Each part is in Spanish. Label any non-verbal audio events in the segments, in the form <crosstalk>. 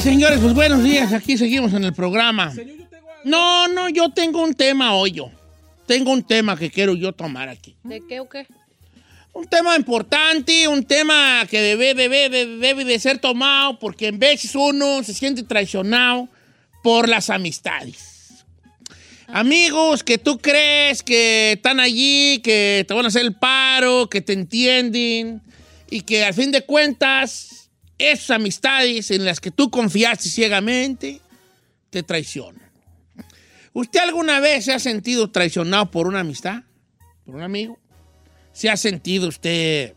Ay, señores, pues buenos días. Aquí seguimos en el programa. No, no, yo tengo un tema hoy yo. Tengo un tema que quiero yo tomar aquí. ¿De qué o qué? Un tema importante, un tema que debe, debe, debe, debe de ser tomado porque en veces uno se siente traicionado por las amistades. Amigos que tú crees que están allí, que te van a hacer el paro, que te entienden y que al fin de cuentas esas amistades en las que tú confiaste ciegamente te traicionan. ¿Usted alguna vez se ha sentido traicionado por una amistad? ¿Por un amigo? ¿Se ha sentido usted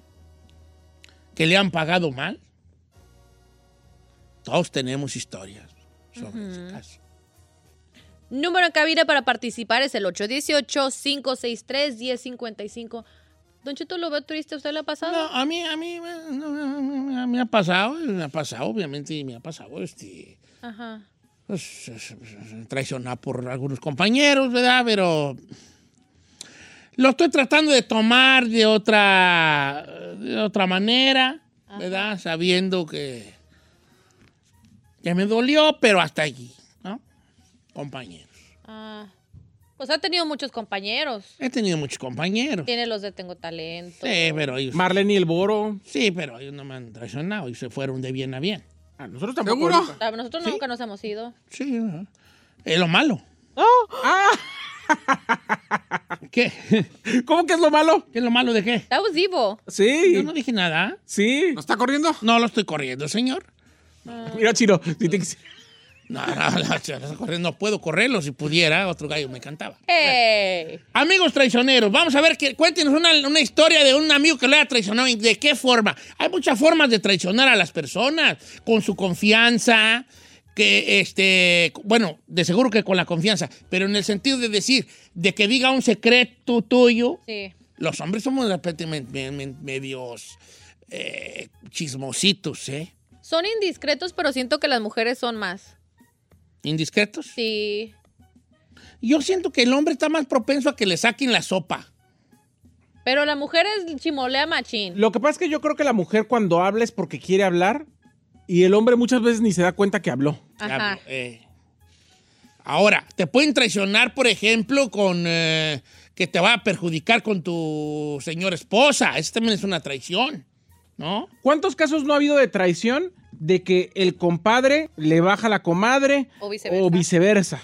que le han pagado mal? Todos tenemos historias sobre ese caso. Número en cabina para participar es el 818-563-1055. Don Cheto, ¿lo veo triste? ¿A usted le ha pasado? No, a mí, a mí, no, me ha pasado, me ha pasado, obviamente me ha pasado, este, Ajá. pues, es- es- traicionado por algunos compañeros, ¿verdad? Pero lo estoy tratando de tomar de otra, de otra manera, ¿verdad? Sabiendo que, que me dolió, pero hasta allí, ¿no? Compañeros. Ah. Pues ha tenido muchos compañeros. He tenido muchos compañeros. Tiene los de Tengo Talento. Sí, pero ellos, Marlene y el Boro. sí, pero ellos no me han traicionado y se fueron de bien a bien. Ah, nosotros tampoco. ¿Seguro? Ah, Nosotros nunca nos hemos ido. Sí, ¿verdad? es lo malo. Ah, ¿Qué? <laughs> ¿Cómo que es lo malo? ¿Qué es lo malo de qué? That was evil. Sí. Yo no dije nada. Sí. ¿No está corriendo? No lo estoy corriendo, señor. Mira, Chino. si te- No, no, no, puedo correrlo. Si pudiera, otro gallo me cantaba. Hey. Amigos traicioneros, vamos a ver, que, cuéntenos una, una historia de un amigo que le haya traicionado. ¿y ¿De qué forma? Hay muchas formas de traicionar a las personas. Con su confianza, que este, bueno, de seguro que con la confianza, pero en el sentido de decir, de que diga un secreto tuyo. Sí. Los hombres somos de repente me- me- me- medios eh, chismositos, ¿eh? Son indiscretos, pero siento que las mujeres son más. Indiscretos. Sí. Yo siento que el hombre está más propenso a que le saquen la sopa. Pero la mujer es chimolea machín. Lo que pasa es que yo creo que la mujer cuando habla es porque quiere hablar y el hombre muchas veces ni se da cuenta que habló. Ajá. Hablo, eh. Ahora, te pueden traicionar, por ejemplo, con eh, que te va a perjudicar con tu señora esposa. Eso también es una traición, ¿no? ¿Cuántos casos no ha habido de traición de que el compadre le baja a la comadre O viceversa. o viceversa?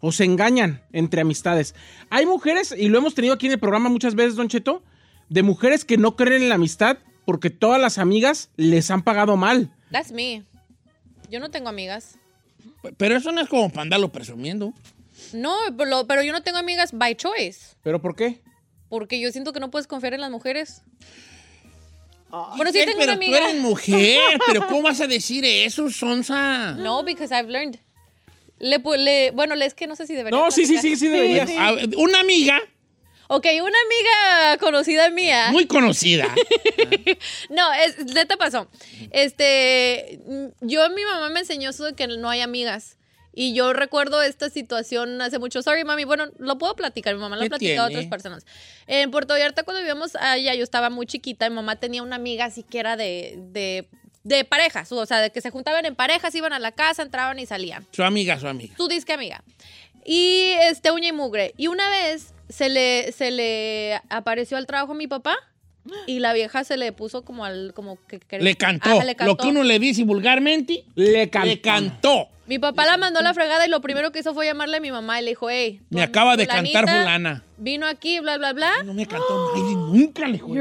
O se engañan entre amistades. Hay mujeres, y lo hemos tenido aquí en el programa muchas veces, Don Cheto, de mujeres que no creen en la amistad porque todas las amigas les han pagado mal. That's me. Yo no tengo amigas. Pero eso no es como para andarlo presumiendo. No, pero, pero yo no tengo amigas by choice. ¿Pero por qué? Porque yo siento que no puedes confiar en las mujeres. Bueno, sí tengo pero una tú amiga. eres mujer, pero ¿cómo vas a decir eso, Sonsa? No, because I've learned. Le, le- bueno, le- es que no sé si debería. No, sí, sí, sí, sí deberías. A ver, Una amiga Ok, una amiga conocida mía. muy conocida. <laughs> No, es, neta pasó. Este, yo, mi mamá me enseñó eso de que no hay amigas. Y yo recuerdo esta situación hace mucho. Sorry, mami. Bueno, lo puedo platicar. Mi mamá lo ¿Qué ha platicado a otras personas. En Puerto Vallarta, cuando vivíamos allá, yo estaba muy chiquita. Mi mamá tenía una amiga así que era de, de, de parejas. O sea, de que se juntaban en parejas, iban a la casa, entraban y salían. Su amiga, su amiga. Tú dices que amiga. y este uña y mugre. Y una vez se le, se le apareció al trabajo a mi papá <gasps> y la vieja se le puso como al como que, que- Le cantó. Ajá, le Lo que uno le dice vulgarmente, Le cantó. le cantó. Mi papá la mandó a la fregada y lo primero que hizo fue llamarle a mi mamá y le dijo, hey, Me acaba de cantar fulana. Vino aquí, bla, bla, bla. No me ha cantado nadie, nunca le dijo.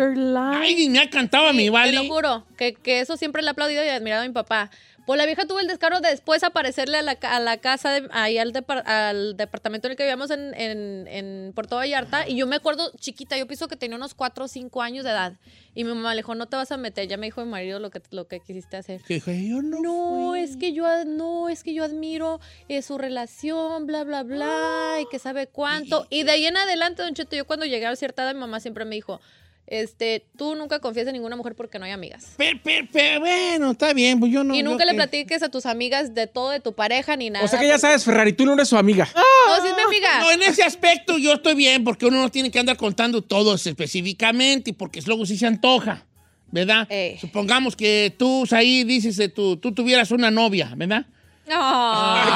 Ay, me ha cantado a mi Te vale. lo juro, que, que eso siempre le he aplaudido y admirado a mi papá. Pues la vieja tuvo el descaro de después aparecerle a la, a la casa, de- ahí al, depar- al departamento en el que vivíamos en, en, en Puerto Vallarta. Y yo me acuerdo, chiquita, yo pienso que tenía unos 4 o 5 años de edad. Y mi mamá le dijo, no te vas a meter. Ya me dijo mi marido lo que, lo que quisiste hacer. Que dije, yo no. No, es que yo no, es que yo admiro eh, su relación, bla, bla, bla, y que sabe cuánto. <gasps> Y de ahí en adelante, Don Cheto, yo cuando llegué a cierta edad, mi mamá siempre me dijo, este, tú nunca confías en ninguna mujer porque no hay amigas. Pero, pero, pero, bueno, está bien, pues yo no. y yo nunca le platiques a tus amigas de todo de tu pareja ni nada. O sea que ya sabes, Ferrari, tú no eres su amiga. No, si es mi amiga. No, en ese aspecto yo estoy bien, porque uno no tiene que andar contando todo específicamente, porque luego sí se antoja, ¿verdad? Eh. Supongamos que tú ahí dices de tú, tú tuvieras una novia, ¿verdad? Ay.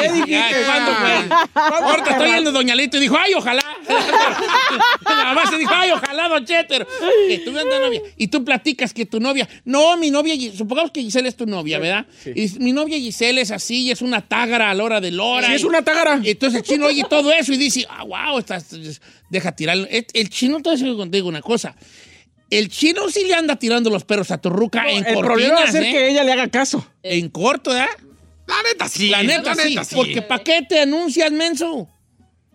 ¿Qué dijiste? ¿Cuándo fue? Ahorita estoy yendo Doña Lito y dijo, ¡ay, ojalá! Nada más se dijo, ¡ay, ojalá, Don Cheter! Que tú novia. Y tú platicas que tu novia. No, mi novia, supongamos que Giselle es tu novia, ¿verdad? Y mi novia Giselle es así, y es una tágara a la hora de la hora. Sí, es y- una tágara. Entonces el chino oye todo eso y dice, ah, wow, estás, deja tirarlo. El, el chino, te a decir contigo una cosa. El chino sí le anda tirando los perros a tu ruca en el cortinas, problema va a ser ¿eh? que ella le haga caso. En corto, ¿verdad? La neta sí. La neta, sí, sí. Porque ¿para qué te anuncias, menso?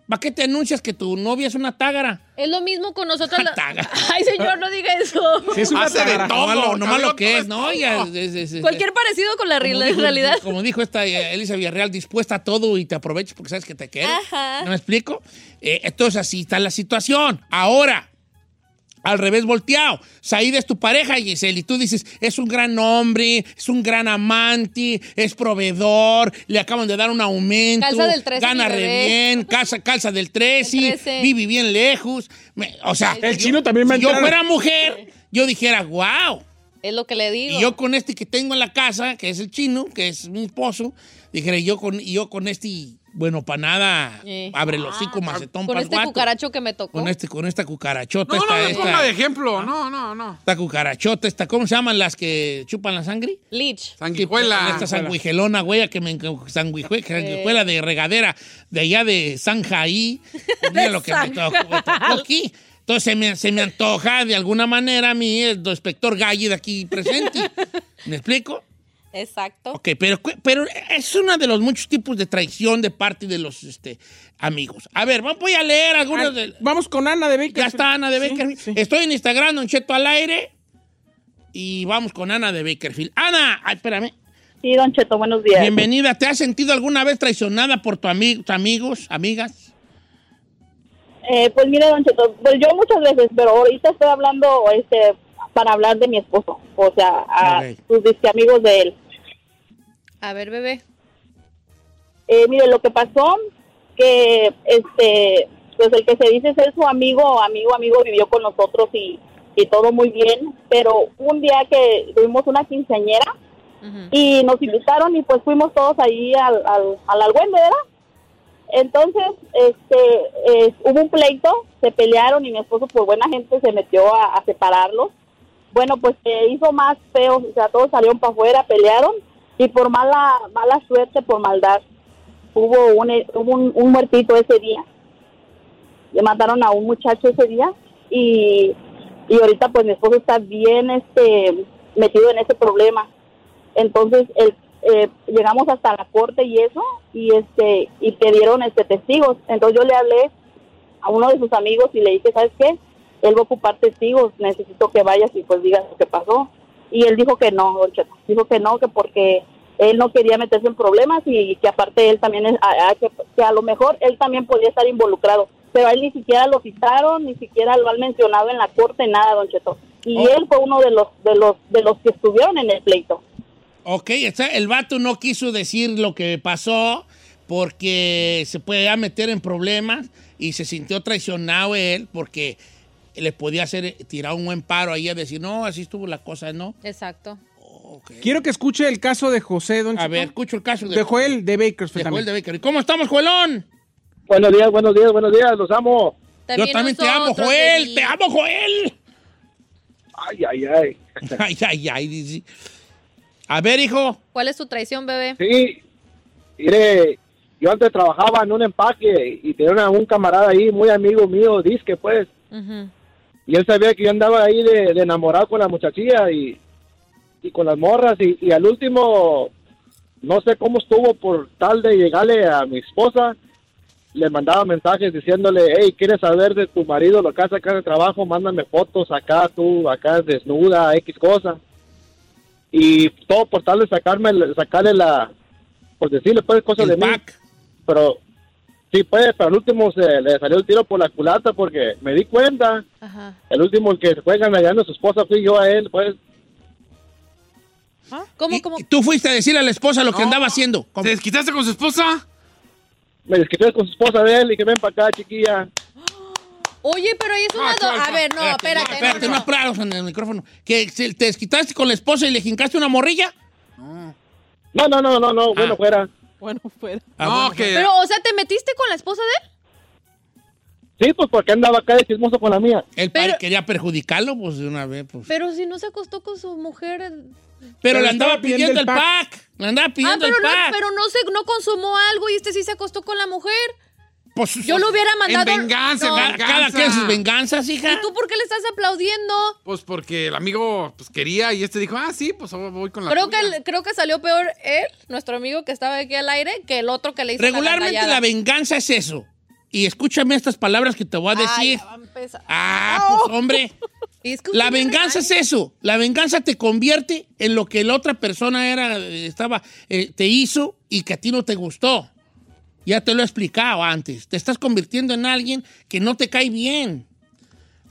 ¿Para qué te anuncias que tu novia es una tágara? Es lo mismo con nosotros. la- <laughs> Taga. Ay, señor, no diga eso. Sí, es una Hace de tágara. todo. No malo, no malo que es, ¿no? es Ya, todo. es- es- es- Cualquier parecido con la, como real- dijo- realidad. Como dijo esta eh, Elisa Villarreal, dispuesta a todo y te aproveches porque sabes que te quiere. Ajá. ¿No me explico? Eh, entonces así está la situación. Ahora, al revés volteado. Said es tu pareja, Giselle, y tú dices, es un gran hombre, es un gran amante, es proveedor, le acaban de dar un aumento, Calza del 13, gana re bien, calza, calza del 13, Del 13. vive bien lejos. Me- o sea, El chino también a si yo fuera mujer, yo dijera, wow. Es lo que le digo. Y yo con este que tengo en la casa, que es el chino, que es mi esposo, dijera, yo con, yo con este, bueno, para nada, Eh. abre los cinco macetón con este cucaracho que me tocó. Con, este, con esta cucarachota, No, no esta, me esta- ponga de ejemplo. No, no, no. esta cucarachota, esta, ¿cómo se llaman las que chupan la sangre? Leech. Sanguijuela. Esta sanguijelona, güey, que me sanguijue- sanguijuela de regadera de allá de Sanjaí. <laughs> Mira lo que me tocó, me tocó aquí. Entonces se me, se me antoja de alguna manera a mí el inspector Galli de aquí presente. ¿Me explico? Exacto. Ok, pero, pero es uno de los muchos tipos de traición de parte de los este, amigos. A ver, voy a leer algunos de... Vamos con Ana de Baker. Ya está Ana de Sí, Bakerfield. sí. Estoy en Instagram, Don Cheto al aire. Y vamos con Ana de Bakerfield. Ana, ay, espérame. Sí, Don Cheto, buenos días. Bienvenida. ¿Te has sentido alguna vez traicionada por tu ami- tus amigos, amigas? Eh, pues mire, Don Cheto, pues yo muchas veces, pero ahorita estoy hablando este, para hablar de mi esposo, o sea, a Ok. sus amigos de él. A ver, bebé. Eh, mire, lo que pasó, que este, pues el que se dice ser su amigo, amigo, amigo, vivió con nosotros y, y todo muy bien, pero un día que tuvimos una quinceañera Ujú. y nos invitaron y pues fuimos todos ahí al, al, al argüende, ¿verdad? Entonces, este, eh, hubo un pleito, se pelearon y mi esposo por buena gente se metió a, a separarlos. Bueno, pues se hizo más feo, o sea, todos salieron para afuera, pelearon y por mala mala suerte, por maldad, hubo un, hubo un, muertito ese día. Le mataron a un muchacho ese día y, y ahorita pues mi esposo está bien este metido en ese problema. Entonces eh, llegamos hasta la corte y eso y este y pidieron este testigos. Entonces yo le hablé a uno de sus amigos y le dije sabes qué él va a ocupar testigos necesito que vayas y pues digas lo que pasó y él dijo que no don Cheto. dijo que no que porque él no quería meterse en problemas y que aparte él también a- a- que, que a lo mejor él también podía estar involucrado pero a él ni siquiera lo citaron ni siquiera lo han mencionado en la corte nada don Cheto y Oh. él fue uno de los de los de los que estuvieron en el pleito Ok, está- el vato no quiso decir lo que pasó porque se podía meter en problemas y se sintió traicionado él porque le podía hacer tirar un buen paro ahí a decir, no, así estuvo la cosa, ¿no? Exacto. Quiero que escuche el caso de José, don A ver, escucho el caso de, De Joel, de Bakersfield de Joel también. de Baker. ¿Cómo estamos, Joelón? Buenos días, buenos días, buenos días, los amo. Yo también te amo, Joel. Te amo, Joel. Ay, ay, ay. <laughs> Ay, ay, ay. dice. A ver, hijo. ¿Cuál es tu traición, bebé? Sí, mire, yo antes trabajaba en un empaque y tenía un camarada ahí, muy amigo mío, disque pues, Ujú. Y él sabía que yo andaba ahí de, de enamorado con la muchachilla y, y con las morras y, y al último, no sé cómo estuvo por tal de llegarle a mi esposa, le mandaba mensajes diciéndole, hey, ¿quieres saber de tu marido lo que hace acá en el trabajo? Mándame fotos acá, tú, acá desnuda, X cosa. Y todo por tal de sacarme, sacarle la, por decirle pues cosas El de mí. pack. Pero, sí pues, pero al último se le salió el tiro por la culata porque me di cuenta, Ajá. el último el que se fue ganando a su esposa fui yo a él, pues. ¿Cómo, Y- cómo? y tú fuiste a decirle a la esposa lo que No. andaba haciendo. ¿Cómo? ¿Te desquitaste con su esposa? Me desquité con su esposa de él y que ven para acá, chiquilla. <gasps> Oye, pero ahí es una... Do- alfa. A ver, no, espérate. Espérate, no, no no. aplausos en el micrófono. ¿Que se- te desquitaste con la esposa y le jincaste una morrilla? No, no, no, no, no, bueno, Ah. fuera. Bueno, <laughs> fuera. Ah, no, bueno, que... Pero, o sea, ¿te metiste con la esposa de él? Sí, pues porque andaba acá de chismoso con la mía. El padre Pero- quería perjudicarlo, pues de una vez, pues. Pero si no se acostó con su mujer... eh, Pero, Pero le andaba pidiendo el pack. Le andaba Ah, pidiendo pero el no, pack. pero no se, no consumó algo y este sí se acostó con la mujer. Pues, Yo lo hubiera mandado... En venganza, No. Cada, venganza. cada quien sus venganzas, hija. ¿Y tú por qué le estás aplaudiendo? Pues porque el amigo pues, quería y este dijo, ah, sí, pues voy con la Creo que, creo que salió peor él, nuestro amigo que estaba aquí al aire, que el otro que le hizo la Regularmente la venganza es eso. Y escúchame estas palabras que te voy a decir. ya va a empezar. Ah, pues hombre. <laughs> La venganza es eso. La venganza te convierte en lo que la otra persona era, estaba, eh, te hizo y que a ti no te gustó. Ya te lo he explicado antes. Te estás convirtiendo en alguien que no te cae bien.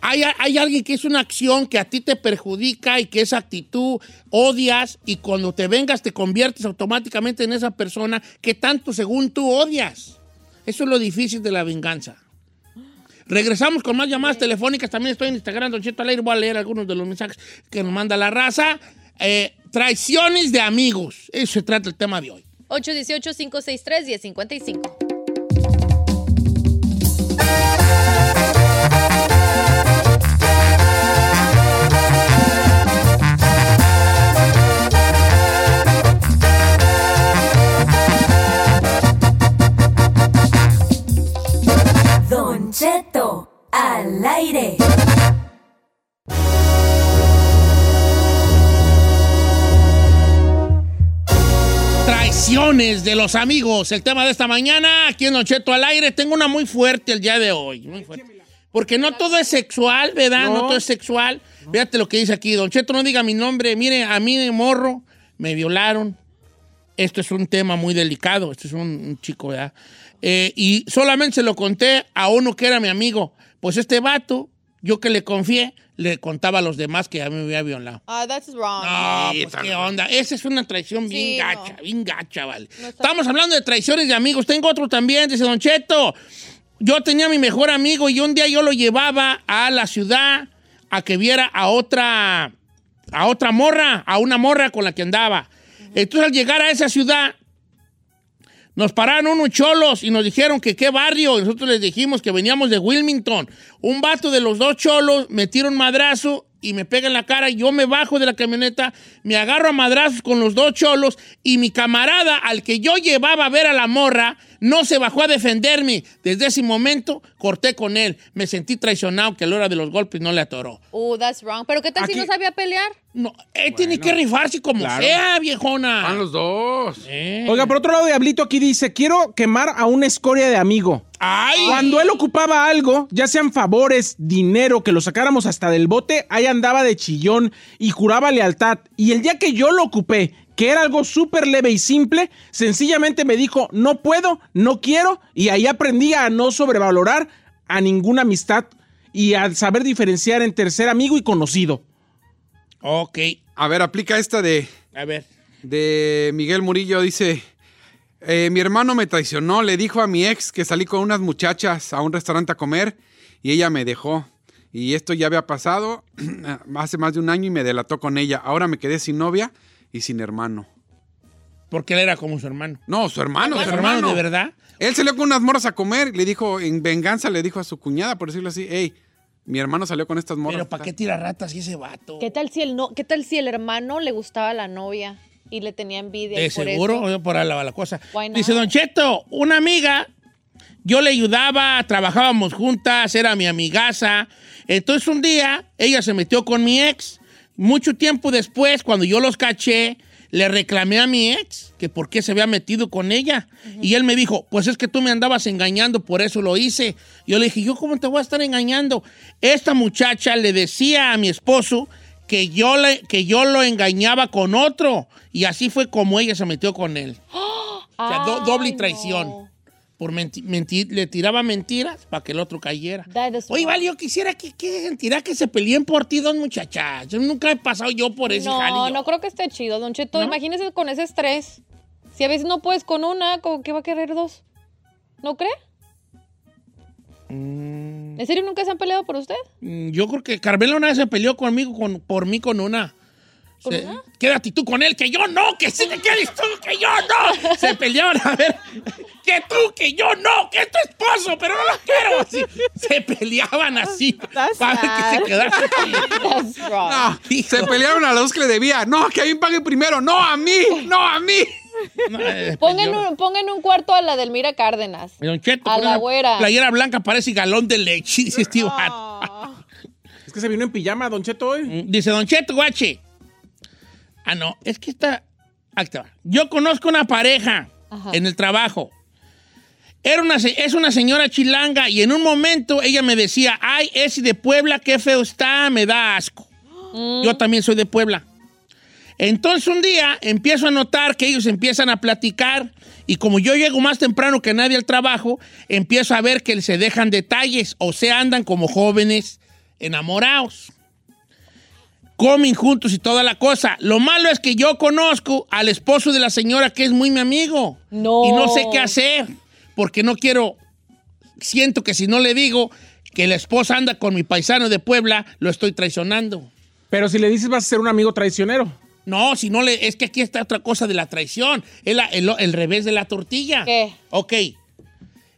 Hay, hay alguien que es una acción que a ti te perjudica y que esa actitud odias y cuando te vengas te conviertes automáticamente en esa persona que tanto según tú odias. Eso es lo difícil de la venganza. Regresamos con más llamadas telefónicas. También estoy en Instagram, Don Cheto. Voy a leer algunos de los mensajes que nos manda la raza. Eh, traiciones de amigos. Eso se trata el tema de hoy. 818-563-1055. De los amigos. El tema de esta mañana, aquí en Don Cheto al aire. Tengo una muy fuerte el día de hoy. Muy fuerte. Porque no todo es sexual, ¿verdad? No, No. todo es sexual. Fíjate lo que dice aquí. Don Cheto, no diga mi nombre. Mire, a mí de morro me violaron. Esto es un tema muy delicado. Este es un, un chico, ¿verdad? Eh, y solamente se lo conté a uno que era mi amigo. Pues este vato, yo que le confié, le contaba a los demás que a mí me había violado. Ah, that's wrong. No, Sí, pues qué onda. Esa es una traición bien Sí, gacha, no. bien gacha, vale. No Estamos hablando de traiciones de amigos. Tengo otro también, dice Don Cheto. Yo tenía a mi mejor amigo y un día yo lo llevaba a la ciudad a que viera a otra, a otra morra, a una morra con la que andaba. Entonces al llegar a esa ciudad, nos pararon unos cholos y nos dijeron que qué barrio. Nosotros les dijimos que veníamos de Wilmington. Un vato de los dos cholos me tira un madrazo y me pega en la cara. Yo me bajo de la camioneta, me agarro a madrazos con los dos cholos y mi camarada, al que yo llevaba a ver a la morra, no se bajó a defenderme. Desde ese momento corté con él. Me sentí traicionado que a la hora de los golpes no le atoró. Uh, that's wrong. ¿Pero qué tal si no sabía pelear? No, él tiene que rifarse como claro. sea, viejona. Van los dos. Eh. Oiga, por otro lado, Diablito aquí dice, quiero quemar a una escoria de amigo. Ay. Cuando él ocupaba algo, ya sean favores, dinero, que lo sacáramos hasta del bote, ahí andaba de chillón y juraba lealtad. Y el día que yo lo ocupé, que era algo súper leve y simple, sencillamente me dijo, no puedo, no quiero, y ahí aprendí a no sobrevalorar a ninguna amistad y a saber diferenciar entre ser amigo y conocido. Ok, A ver, aplica esta de, a ver. de Miguel Murillo. Dice, eh, mi hermano me traicionó. Le dijo a mi ex que salí con unas muchachas a un restaurante a comer y ella me dejó. Y esto ya había pasado <clears throat> hace más de un año y me delató con ella. Ahora me quedé sin novia y sin hermano. Porque él era como su hermano. No, su hermano, ¿Su hermano hermano. de verdad? Él salió con unas morras a comer, le dijo, en venganza le dijo a su cuñada, por decirlo así, hey, mi hermano salió con estas morras. Pero ¿para qué tira ratas y ese vato? ¿Qué tal si el no, qué tal si el hermano le gustaba a la novia y le tenía envidia? De por seguro, eso- por la, la cosa. Dice Don Cheto, una amiga, yo le ayudaba, trabajábamos juntas, era mi amigaza. Entonces un día ella se metió con mi ex. Mucho tiempo después, cuando yo los caché, le reclamé a mi ex que por qué se había metido con ella. Y él me dijo, pues es que tú me andabas engañando, por eso lo hice. Yo le dije, ¿yo cómo te voy a estar engañando? Esta muchacha le decía a mi esposo que yo, le, que yo lo engañaba con otro. Y así fue como ella se metió con él. <gasps> O sea, do- doble Ay, traición. no. Por menti- mentir, le tiraba mentiras para que el otro cayera. Oye, vale, yo quisiera que, que sentirá que se peleen por ti dos muchachas. Yo nunca he pasado yo por ese No, jalillo. no creo que esté chido, Don Cheto. ¿No? Imagínese con ese estrés. Si a veces no puedes con una, ¿con qué va a querer dos? ¿No cree? ¿En serio nunca se han peleado por usted? Mm, Yo creo que Carmela una vez se peleó conmigo, con, por mí con una. ¿Con Se-? Quédate tú con él, que yo no, que sí te quedes tú, que yo no. <laughs> Se peleaban a ver, que tú, que yo no, que es tu esposo, pero no lo quiero. Así, se peleaban así That's para que se quedara. <laughs> That's wrong. No, se pelearon a los que le debía. No, que a mí pague primero. No, a mí. No, a mí. No, eh, Pongan un, pongan un cuarto a la Delmira Cárdenas. Don Cheto, A la güera. Playera blanca parece galón de leche, dice vato. Ah. Es que se vino en pijama, Don Cheto, hoy. Mm, Dice Don Cheto, guache. Ah, no, es que está. Ahí te va. Yo conozco una pareja Ajá. en el trabajo. Era una, es una señora chilanga y en un momento ella me decía, ay, ese de Puebla, qué feo está, me da asco. Yo también soy de Puebla. Entonces un día empiezo a notar que ellos empiezan a platicar y como yo llego más temprano que nadie al trabajo, empiezo a ver que se dejan detalles o se andan como jóvenes enamorados. Comen juntos y toda la cosa. Lo malo es que yo conozco al esposo de la señora que es muy mi amigo. No. Y no sé qué hacer porque no quiero, siento que si no le digo que la esposa anda con mi paisano de Puebla, lo estoy traicionando. Pero si le dices vas a ser un amigo traicionero. No, si no le. Es que aquí está otra cosa de la traición. Es la- el, el revés de la tortilla. ¿Qué? Ok.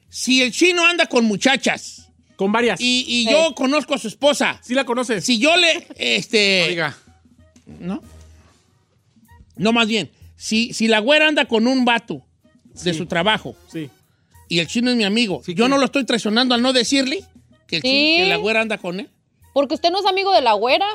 Si el chino anda con muchachas Con varias. y, y Sí. yo conozco a su esposa, ¿Sí la conoces? si yo le. Este. <laughs> Oiga. ¿No? No, más bien. Si, si la güera anda con un vato de su trabajo Sí. Y el chino es mi amigo, Sí, yo que- no lo estoy traicionando al no decirle que, el Sí. chino- que la güera anda con él. Porque usted no es amigo de la güera.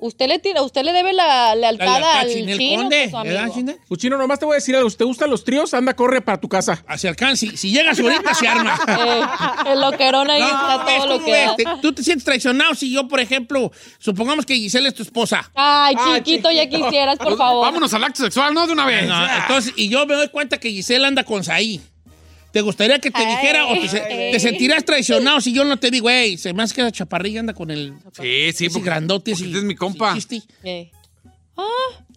Usted le tira, usted le debe la lealtad La- al chino, Conde, que es su. Pues chino, nomás te voy a decir algo. Si te gustan los tríos, anda, corre para tu casa. Hacia alcance. Si, si llegas ahorita, se arma. <laughs> Eh, el loquerón ahí No, está todo lo ¿Cómo que ves? da. Te- ¿Tú te sientes traicionado si yo, por ejemplo, supongamos que Giselle es tu esposa? Ay, chiquito, ya quisieras, por Pues, favor. Vámonos al acto sexual, ¿no? De una vez. No, entonces, y yo me doy cuenta que Giselle anda con Saí. ¿Te gustaría que te Ay. dijera o te, se- Ay. te sentirás traicionado si yo no te digo, hey, se me hace que la chaparrilla anda con el Sí, sí, ese porque- grandote? porque ese- este es mi compa. sin chiste? Eh.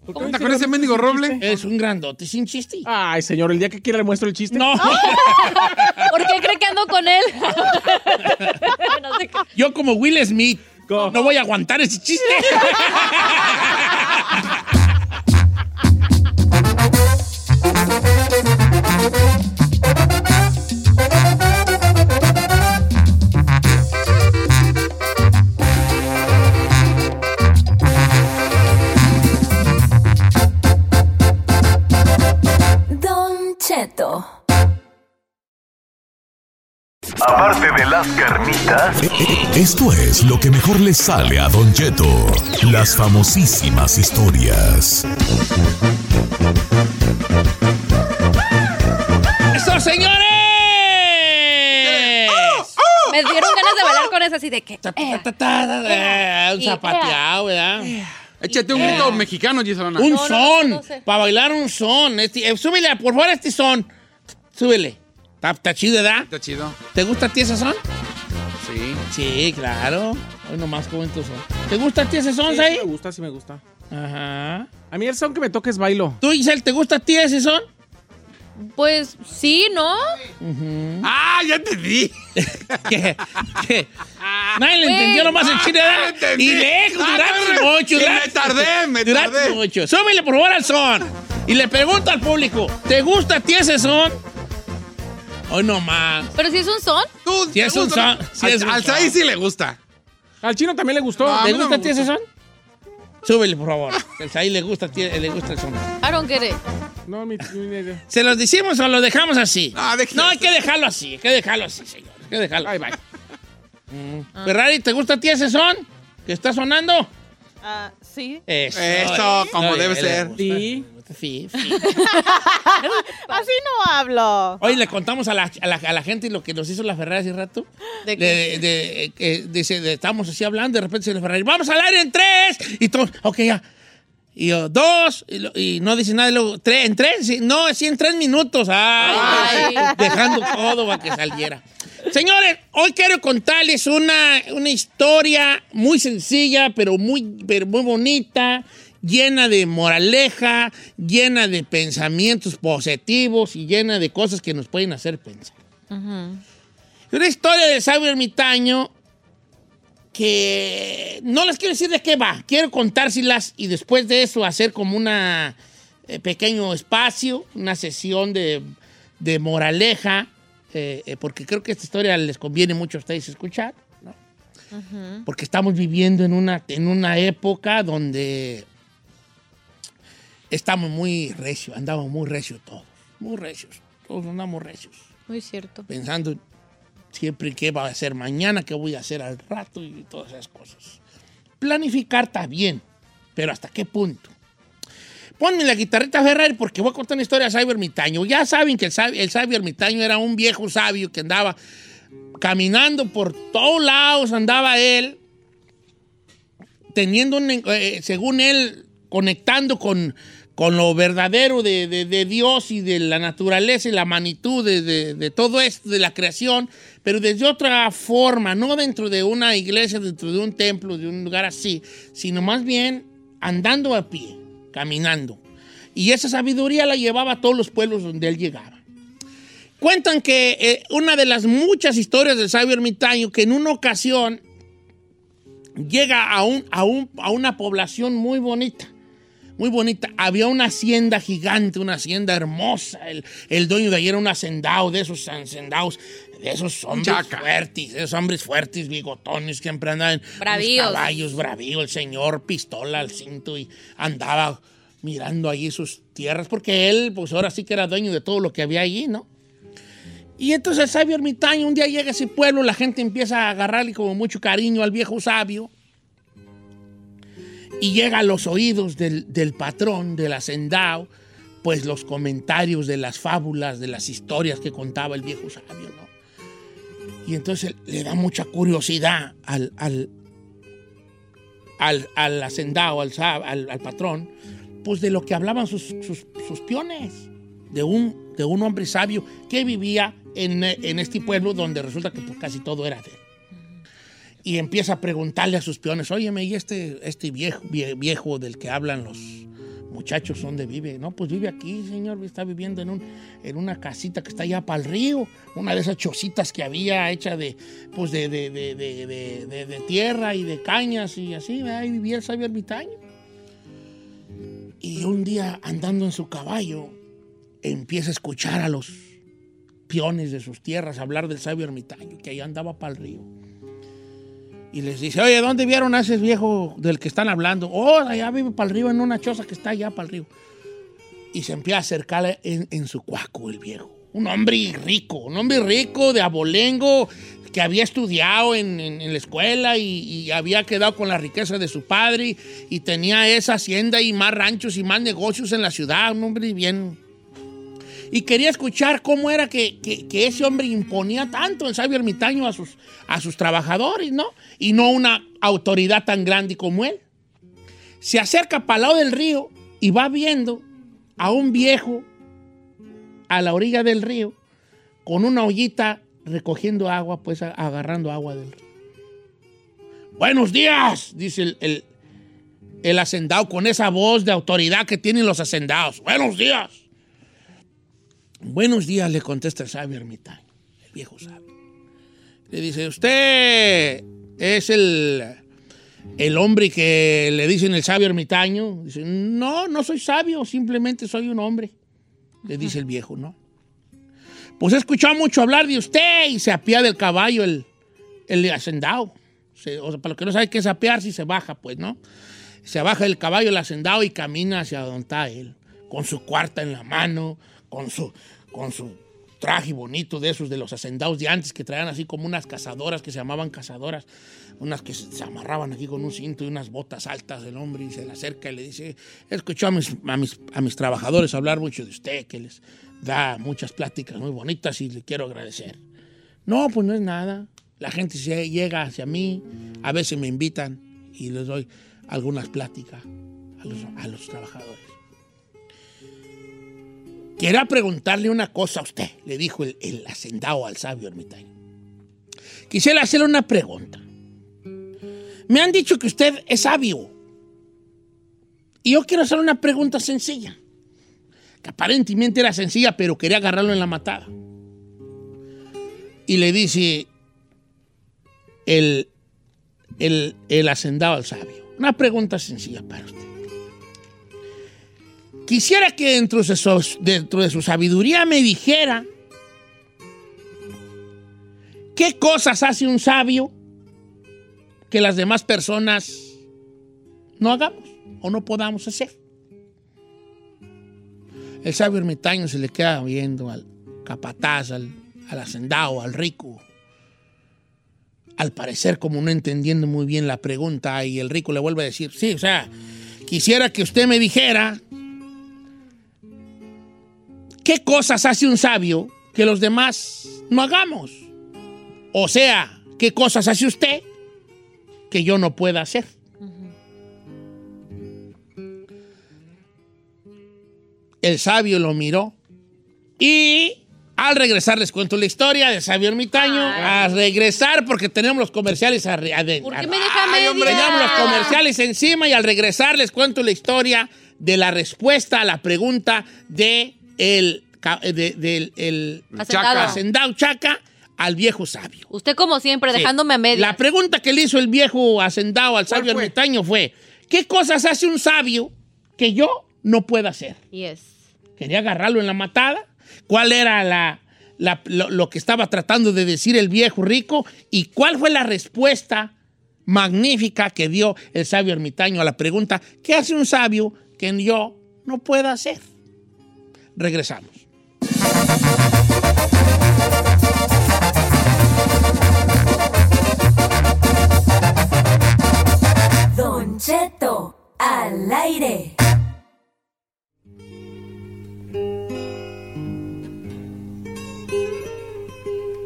¿Por qué ¿Anda no con ese mendigo roble? Es un grandote sin chiste. Ay, señor, el día que quiera le muestro el chiste. No, <laughs> ¿Por qué cree que ando con él? <laughs> No sé qué. yo como Will Smith ¿Cómo? no voy a aguantar ese chiste. <laughs> Aparte de las carnitas, Esto es lo que mejor le sale a Don Cheto. Las famosísimas historias. ¡Eso, señores! Me dieron ganas de bailar con esa así de que. Eh, Un zapateado, ¿verdad? Échate un grito mexicano, Giselona. Un son, para bailar un son. Este, eh, súbele, por favor, este son. Súbele. Está, está chido, ¿verdad? Está chido. ¿Te gusta a ti ese son? Sí. Sí, claro. Hoy nomás cuento son. ¿Te gusta a ti ese son, Sí, me gusta, sí me gusta. Ajá. A mí el son que me toca es bailo. ¿Tú, Giselle, te gusta a ti ese son? Pues sí, ¿no? ¡Ah, ya te di! <laughs> ¿Qué? ¿Qué? Nadie le entendió nomás el chile. ¿verdad? Ah, entendí. Y lejos, Ah, durante no, no. mucho. Y me tardé, me durante tardé. mucho. Súbele por favor al son. Y le pregunto al público, ¿te gusta a ti ese son? Hoy no más. Pero si es un son. Tú, Si ¿te es un son, si Al- es un al son. Saí sí le gusta. Al chino también le gustó. No, a ¿Te mí no gusta a ti ese son? Súbele, por favor. El Saí le gusta, le gusta el son. I don't get it. No, mi, mi- ¿Se los decimos o lo dejamos así? No, déjelo hay que dejarlo así, hay que dejarlo así, señor. Hay que dejarlo. Ay, bye. Ferrari, ¿te gusta a ti ese son? ¿Que está sonando? Ah, sí. Eso. Eso, como debe le ser. Sí. Sí, sí. <laughs> Así no hablo. Hoy le contamos a la, a, la, a la gente lo que nos hizo la Ferrari hace rato. ¿De De, de- de- estábamos así hablando, de repente se la Ferrari, vamos al aire en tres. Y todos, ok, ya. Y yo, dos, y, lo- y no dice nada, y luego, tres, en tres, sí, no, sí, en tres minutos. Ay, Ay. dejando todo para que saliera. Señores, hoy quiero contarles una, una historia muy sencilla, pero muy, pero muy bonita, llena de moraleja, llena de pensamientos positivos y llena de cosas que nos pueden hacer pensar. Una historia de sabio ermitaño que no les quiero decir de qué va, quiero contárselas y después de eso hacer como una eh, pequeño espacio, una sesión de, de moraleja, eh, eh, porque creo que esta historia les conviene mucho a ustedes escuchar, ¿no? porque estamos viviendo en una, en una época donde estamos muy recios, andamos muy recios todos, muy recios, todos andamos recios Muy cierto. pensando siempre qué va a hacer mañana, qué voy a hacer al rato y todas esas cosas. Planificar está bien, pero ¿hasta qué punto? Ponme la guitarrita Ferrari porque voy a contar una historia de sabio ermitaño. Ya saben que el sabio, el sabio ermitaño era un viejo sabio que andaba caminando por todos lados, andaba él, teniendo, un, eh, según él, conectando con, con lo verdadero de, de- Dios y de la naturaleza y la magnitud de, de- de todo esto, de la creación, pero desde otra forma, no dentro de una iglesia, dentro de un templo, de un lugar así, sino más bien andando a pie, caminando. Y esa sabiduría la llevaba a todos los pueblos donde él llegaba. Cuentan que eh, una de las muchas historias del sabio ermitaño, que en una ocasión llega a, un, a, un- a una población muy bonita. Muy bonita. Había una hacienda gigante, una hacienda hermosa. El, el dueño de ahí era un hacendado, de esos hacendados, de esos hombres Chaca. fuertes, esos hombres fuertes, bigotones, que siempre andaban en los Bravíos. caballos, bravío, el señor, pistola al cinto y andaba mirando allí sus tierras, porque él, pues ahora sí que era dueño de todo lo que había allí, ¿no? Y entonces el sabio ermitaño un día llega a ese pueblo, la gente empieza a agarrarle como mucho cariño al viejo sabio. Y llega a los oídos del, del patrón, del hacendado, pues los comentarios de las fábulas, de las historias que contaba el viejo sabio, ¿no? Y entonces le da mucha curiosidad al, al, al, al hacendado, al, al, patrón, pues de lo que hablaban sus, sus, sus peones, de un, de un hombre sabio que vivía en, en este pueblo donde resulta que pues, casi todo era de. Y empieza a preguntarle a sus peones, óyeme, ¿y este, este viejo, vie- viejo del que hablan los muchachos dónde vive? No, pues vive aquí, señor, está viviendo en, un, en una casita que está allá para el río, una de esas chocitas que había hecha de, pues de- de- de- de tierra y de cañas y así, ahí vivía el sabio ermitaño. Y un día andando en su caballo, empieza a escuchar a los peones de sus tierras hablar del sabio ermitaño, que ahí andaba para el río. Y les dice, oye, ¿dónde vieron a ese viejo del que están hablando? Oh, allá vive para el río, en una choza que está allá para el río. Y se empieza a acercar en, en su cuaco el viejo. Un hombre rico, un hombre rico de abolengo, que había estudiado en, en- en la escuela y, y había quedado con la riqueza de su padre y tenía esa hacienda y más ranchos y más negocios en la ciudad, un hombre bien y quería escuchar cómo era que, que- ese hombre imponía tanto el sabio ermitaño a sus, a sus trabajadores, ¿no? Y no una autoridad tan grande como él. Se acerca para el lado del río y va viendo a un viejo a la orilla del río con una ollita recogiendo agua, pues agarrando agua del río. Buenos días, dice el, el, el hacendado con esa voz de autoridad que tienen los hacendados. Buenos días. Buenos días, le contesta el sabio ermitaño, el viejo sabio. Le dice, ¿usted es el, el hombre que le dicen el sabio ermitaño. Dice, no, no soy sabio, simplemente soy un hombre. Le dice el viejo, ¿no? Pues he escuchado mucho hablar de usted y se apía del caballo el, el hacendado. Se- o sea, para los que no saben qué es apear, si se baja, pues, ¿no? Se baja del caballo el hacendado y camina hacia donde está él, con su cuarta en la mano, con su, con su traje bonito de esos de los hacendados de antes que traían así como unas cazadoras que se llamaban cazadoras, unas que se amarraban aquí con un cinto y unas botas altas del hombre y se le acerca y le dice, he escuchado a mis, a mis, a mis trabajadores hablar mucho de usted, que les da muchas pláticas muy bonitas y le quiero agradecer. No, pues no es nada. La gente se llega hacia mí, a veces me invitan y les doy algunas pláticas a los, a los trabajadores. Quiero preguntarle una cosa a usted, le dijo el, el hacendado al sabio ermitaño. Quisiera hacerle una pregunta. Me han dicho que usted es sabio. Y yo quiero hacer una pregunta sencilla. Que aparentemente era sencilla, pero quería agarrarlo en la matada. Y le dice el, el, el hacendado al sabio. Una pregunta sencilla para usted. Quisiera que dentro de, su, sabiduría me dijera qué cosas hace un sabio que las demás personas no hagamos o no podamos hacer. El sabio ermitaño se le queda viendo al capataz, al, al hacendado, al rico. Al parecer como no entendiendo muy bien la pregunta y el rico le vuelve a decir, sí, o sea, quisiera que usted me dijera qué cosas hace un sabio que los demás no hagamos. O sea, qué cosas hace usted que yo no pueda hacer. El sabio lo miró y al regresar les cuento la historia del sabio ermitaño. A regresar porque tenemos los comerciales adentro. ¿Por qué me deja media? Tenemos los comerciales encima y al regresar les cuento la historia de la respuesta a la pregunta de el, ca- de- del el Hacendado. hacendado Chaca al viejo sabio. Usted como siempre, Sí. dejándome a media. La pregunta que le hizo el viejo hacendado al sabio ermitaño fue, ¿qué cosas hace un sabio que yo no pueda hacer? Yes. Quería agarrarlo en la matada. ¿Cuál era la, la- lo, lo que estaba tratando de decir el viejo rico? ¿Y cuál fue la respuesta magnífica que dio el sabio ermitaño a la pregunta, ¿qué hace un sabio que yo no pueda hacer? Regresamos. Don Cheto, al aire.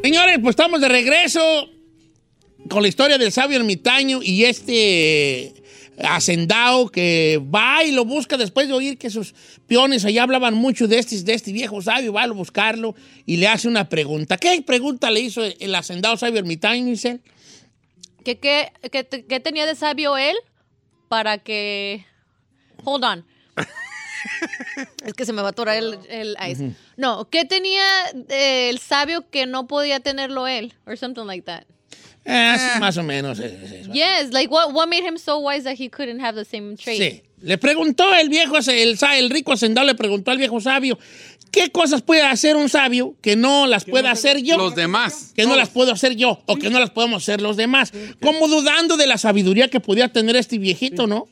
Señores, pues estamos de regreso con la historia del sabio ermitaño y este hacendado que va y lo busca después de oír que sus peones allá hablaban mucho de este, de este viejo sabio, va a buscarlo y le hace una pregunta. ¿Qué pregunta le hizo el hacendado sabio ermitaño, Isel? ¿Qué, qué, qué te- qué tenía de sabio él para que... Hold on. <laughs> es que se me va a atorar el, el ice. No, ¿qué tenía eh, el sabio que no podía tenerlo él? Or something like that. Eh, sí, más o menos. es- es eso. Yes, like what, what made him so wise that he couldn't have the same trait? Sí. Le preguntó el viejo, el, el rico hacendado le preguntó al viejo sabio, ¿qué cosas puede hacer un sabio que no las pueda hacer yo? Los demás. Que no las puedo hacer yo o que no las podemos hacer los demás. Como dudando de la sabiduría que podía tener este viejito, ¿no?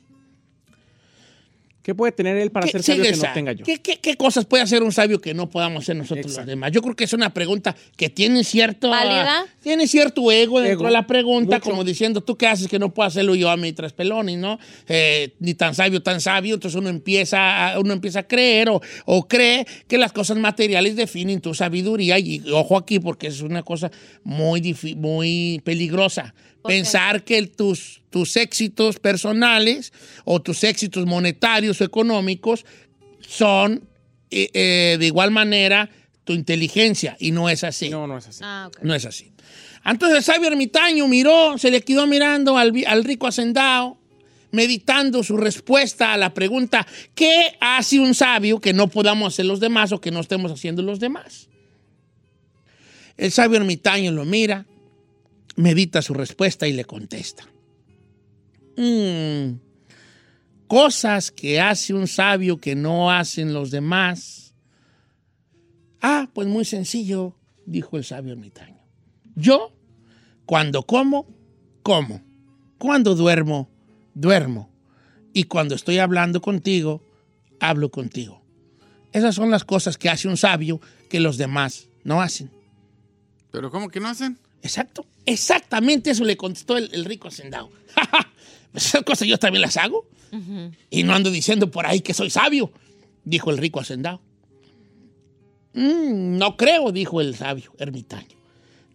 ¿Qué puede tener él para ¿Qué- ser sabio que no tenga yo? ¿Qué, qué- qué cosas puede hacer un sabio que no podamos hacer nosotros los demás? Yo creo que es una pregunta que tiene cierto... ¿Válida? Tiene cierto ego dentro Ego. de la pregunta, Mucho. como diciendo, ¿tú qué haces que no puedo hacerlo yo a mi Peloni, no? Eh, ni tan sabio, tan sabio. Entonces uno empieza a, uno empieza a creer o, o cree que las cosas materiales definen tu sabiduría. Y ojo aquí, porque es una cosa muy, difi- muy peligrosa. Pensar que el- tus, tus éxitos personales o tus éxitos monetarios o económicos son eh, eh, de igual manera tu inteligencia. Y no es así. No, no es así. Ah. No es así. Entonces el sabio ermitaño miró, se le quedó mirando al, al rico hacendado, meditando su respuesta a la pregunta, ¿qué hace un sabio que no podamos hacer los demás o que no estemos haciendo los demás? El sabio ermitaño lo mira, medita su respuesta y le contesta. "Mm, cosas que hace un sabio que no hacen los demás. Ah, pues muy sencillo, dijo el sabio ermitaño. Yo, cuando como, como. Cuando duermo, duermo. Y cuando estoy hablando contigo, hablo contigo. Esas son las cosas que hace un sabio que los demás no hacen. ¿Pero cómo que no hacen? Exacto. Exactamente eso le contestó el, el rico hacendado. <laughs> Esas cosas yo también las hago. Y no ando diciendo por ahí que soy sabio, dijo el rico hacendado. "Mm, no creo, dijo el sabio ermitaño.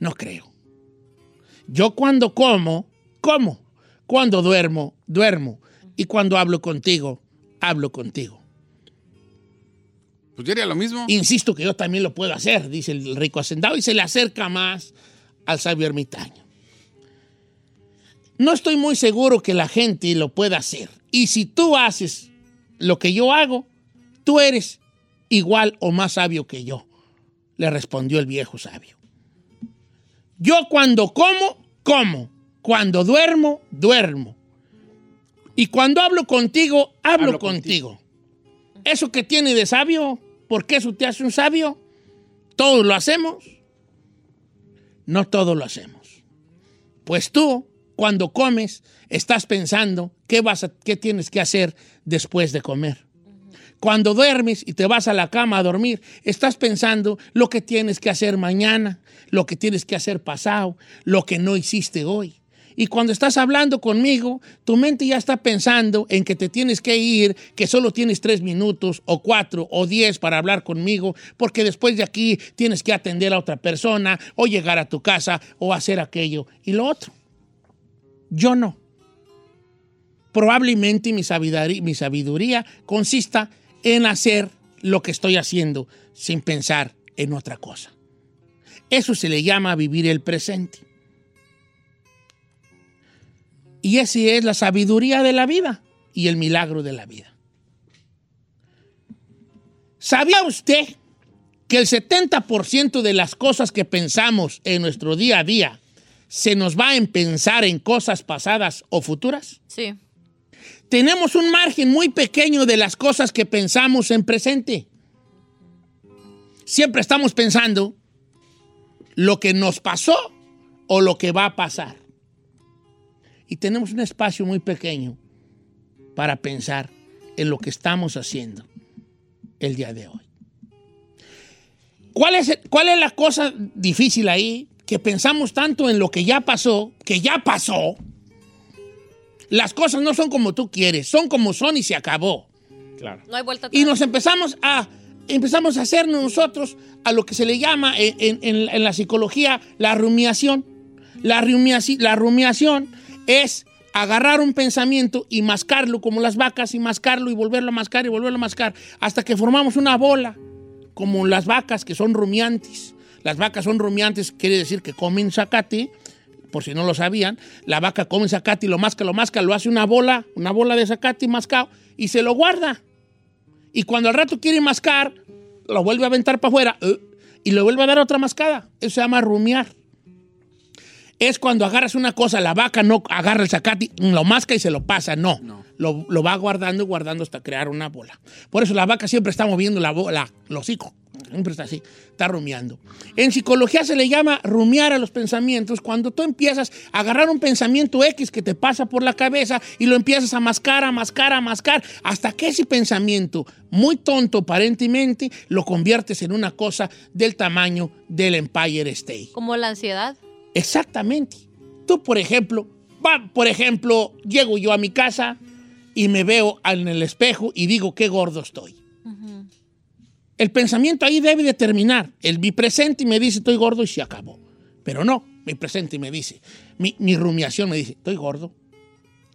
No creo. Yo cuando como, como. Cuando duermo, duermo. Y cuando hablo contigo, hablo contigo. Pues yo haría lo mismo. Insisto que yo también lo puedo hacer, dice el rico hacendado, y se le acerca más al sabio ermitaño. No estoy muy seguro que la gente lo pueda hacer. Y si tú haces lo que yo hago, tú eres igual o más sabio que yo, le respondió el viejo sabio. Yo cuando como, como. Cuando duermo, duermo. Y cuando hablo contigo, hablo, Hablo contigo. ¿Eso que tiene de sabio? ¿Por qué eso te hace un sabio? ¿Todos lo hacemos? No todos lo hacemos. Pues tú, cuando comes, estás pensando qué, vas a- qué tienes que hacer después de comer. Cuando duermes y te vas a la cama a dormir, estás pensando lo que tienes que hacer mañana, lo que tienes que hacer pasado, lo que no hiciste hoy. Y cuando estás hablando conmigo, tu mente ya está pensando en que te tienes que ir, que solo tienes tres minutos o cuatro o diez para hablar conmigo, porque después de aquí tienes que atender a otra persona o llegar a tu casa o hacer aquello y lo otro. Yo no. Probablemente mi sabiduría, mi sabiduría consista en hacer lo que estoy haciendo sin pensar en otra cosa. Eso se le llama vivir el presente. Y esa es la sabiduría de la vida y el milagro de la vida. ¿Sabía usted que el 70% de las cosas que pensamos en nuestro día a día se nos va en pensar en cosas pasadas o futuras? Sí. Tenemos un margen muy pequeño de las cosas que pensamos en presente. Siempre estamos pensando lo que nos pasó o lo que va a pasar. Y tenemos un espacio muy pequeño para pensar en lo que estamos haciendo el día de hoy. ¿Cuál es, cuál es la cosa difícil ahí? Que pensamos tanto en lo que ya pasó, que ya pasó. Las cosas no son como tú quieres, son como son y se acabó. Claro. No hay vuelta atrás. Y nos empezamos a, empezamos a hacernos nosotros a lo que se le llama en, en- en- en la psicología la rumiación. La, rumiaci- la rumiación es agarrar un pensamiento y mascarlo como las vacas y mascarlo y volverlo a mascar y volverlo a mascar hasta que formamos una bola como las vacas que son rumiantes. Las vacas son rumiantes, quiere decir que comen zacate, por si no lo sabían. La vaca come zacate y lo masca, lo masca, lo hace una bola, una bola de zacate mascado y se lo guarda. Y cuando al rato quiere mascar, lo vuelve a aventar para afuera eh, y le vuelve a dar otra mascada. Eso se llama rumiar. Es cuando agarras una cosa, la vaca no agarra el zacate, lo masca y se lo pasa. No. Lo, lo va guardando y guardando hasta crear una bola. Por eso la vaca siempre está moviendo la bola, los hocico. Siempre está así, está rumiando. En psicología se le llama rumiar a los pensamientos cuando tú empiezas a agarrar un pensamiento X que te pasa por la cabeza y lo empiezas a mascar, a mascar, a mascar, hasta que ese pensamiento, muy tonto aparentemente, lo conviertes en una cosa del tamaño del Empire State. Como la ansiedad. Exactamente. Tú, por ejemplo, va, por ejemplo, llego yo a mi casa y me veo en el espejo y digo qué gordo estoy. El pensamiento ahí debe de terminar. El mi presente me dice estoy gordo y se acabó. Pero no, mi presente me dice, mi, mi rumiación me dice, estoy gordo.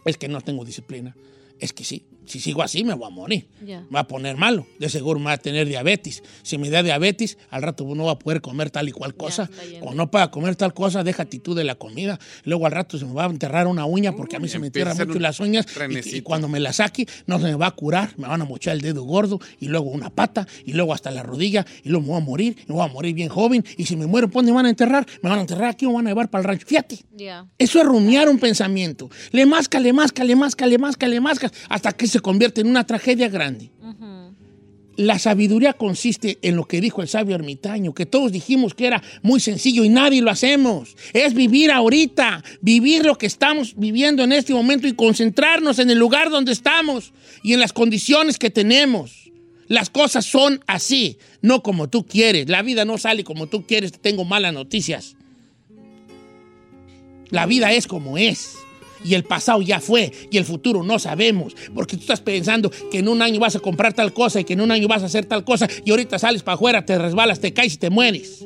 Es que no tengo disciplina. Es que sí, Si sigo así, me voy a morir. Ya. Me va a poner malo. De seguro me va a tener diabetes. Si me da diabetes, al rato no va a poder comer tal y cual cosa. Cuando no pueda comer tal cosa, deja actitud de la comida. Luego al rato se me va a enterrar una uña porque a mí se me entierran mucho las uñas. Y- Y, cuando me la saque, no se me va a curar. Me van a mochar el dedo gordo y luego una pata y luego hasta la rodilla y luego me voy a morir. Y me voy a morir bien joven. Y si me muero, ¿dónde me van a enterrar? Me van a enterrar aquí o me van a llevar para el rancho. Fíjate. Ya. Eso es rumiar un pensamiento. Le masca, le masca, le masca, le masca, le masca, hasta que se convierte en una tragedia grande. La sabiduría consiste en lo que dijo el sabio ermitaño, que todos dijimos que era muy sencillo y nadie lo hacemos. Es vivir ahorita, vivir lo que estamos viviendo en este momento y concentrarnos en el lugar donde estamos y en las condiciones que tenemos. Las cosas son así, no como tú quieres. La vida no sale como tú quieres, te tengo malas noticias. La vida es como es. Y el pasado ya fue y el futuro no sabemos. Porque tú estás pensando que en un año vas a comprar tal cosa y que en un año vas a hacer tal cosa y ahorita sales para afuera, te resbalas, te caes y te mueres.